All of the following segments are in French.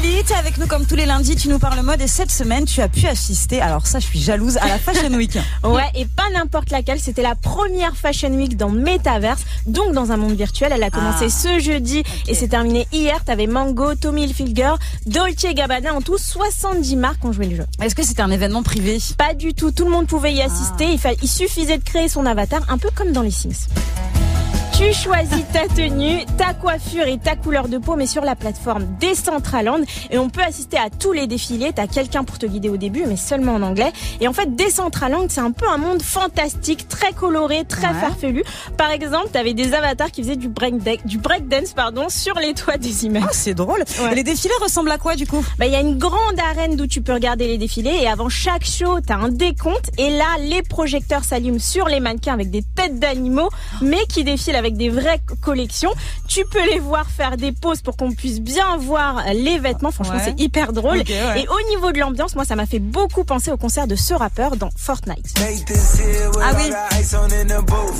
Lily, tu es avec nous comme tous les lundis, tu nous parles mode et cette semaine tu as pu assister, alors ça je suis jalouse, à la Fashion Week. ouais, et pas n'importe laquelle, c'était la première Fashion Week dans Metaverse, donc dans un monde virtuel. Elle a commencé ah. ce jeudi et s'est terminée hier. T'avais Mango, Tommy Hilfiger, Dolce Gabbana, en tout 70 marques ont joué le jeu. Est-ce que c'était un événement privé? Pas du tout, tout le monde pouvait y assister. Il, il suffisait de créer son avatar, un peu comme dans les Sims. Tu choisis ta tenue, ta coiffure et ta couleur de peau, mais sur la plateforme Decentraland. Et on peut assister à tous les défilés. T'as quelqu'un pour te guider au début, mais seulement en anglais. Et en fait, Decentraland, c'est un peu un monde fantastique, très coloré, très farfelu. Par exemple, t'avais des avatars qui faisaient du break, du breakdance, pardon, sur les toits des immeubles. Ah, c'est drôle. les défilés ressemblent à quoi, du coup? Bah, il y a une grande arène d'où tu peux regarder les défilés. Et avant chaque show, t'as un décompte. Et là, les projecteurs s'allument sur les mannequins avec des têtes d'animaux, mais qui défilent avec avec des vraies collections. Tu peux les voir faire des poses pour qu'on puisse bien voir les vêtements. Franchement, c'est hyper drôle. Et au niveau de l'ambiance, moi, ça m'a fait beaucoup penser au concert de ce rappeur dans Fortnite. Ah oui.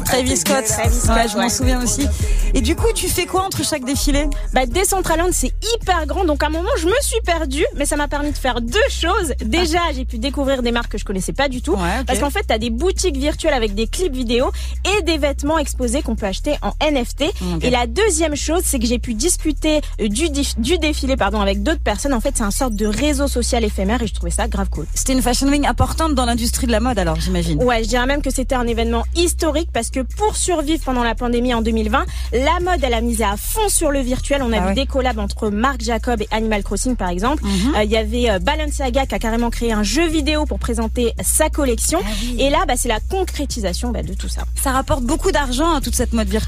Travis Scott. Travis Scott, je m'en souviens aussi. Et du coup, tu fais quoi entre chaque défilé? Bah, Decentraland, c'est hyper grand. Donc, à un moment, je me suis perdue, mais ça m'a permis de faire deux choses. Déjà, j'ai pu découvrir des marques que je connaissais pas du tout. Parce qu'en fait, tu as des boutiques virtuelles avec des clips vidéo et des vêtements exposés qu'on peut acheter en NFT. Et la deuxième chose, c'est que j'ai pu discuter euh, du, du défilé pardon, avec d'autres personnes. En fait, c'est un sorte de réseau social éphémère et je trouvais ça grave cool. C'était une fashion week importante dans l'industrie de la mode alors, j'imagine. Ouais, je dirais même que c'était un événement historique parce que pour survivre pendant la pandémie en 2020, la mode, elle a misé à fond sur le virtuel. On a ah vu des collabs entre Marc Jacob et Animal Crossing par exemple. Mhm. Euh, il y avait euh, Balenciaga qui a carrément créé un jeu vidéo pour présenter sa collection. Ah et là, bah, c'est la concrétisation bah, de tout ça. Ça rapporte beaucoup d'argent, à hein, toute cette mode virtuelle,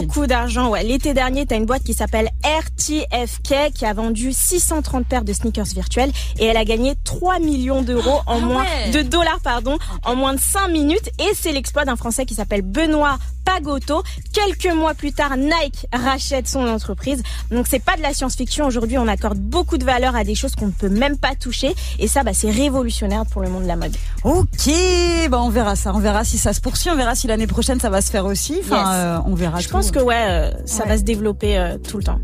Beaucoup d'argent, ouais. L'été dernier, tu as une boîte qui s'appelle RTFK qui a vendu 630 paires de sneakers virtuels et elle a gagné 3 millions d'euros en ah moins de dollars pardon en moins de 5 minutes et c'est l'exploit d'un français qui s'appelle Benoît Pagoto. Quelques mois plus tard, Nike rachète son entreprise. Donc c'est pas de la science-fiction. Aujourd'hui, on accorde beaucoup de valeur à des choses qu'on ne peut même pas toucher. Et ça, bah, c'est révolutionnaire pour le monde de la mode. Ok, bah on verra ça. On verra si ça se poursuit. On verra si l'année prochaine ça va se faire aussi. Enfin, euh, on verra. Je pense que ouais, euh, ça va se développer euh, tout le temps.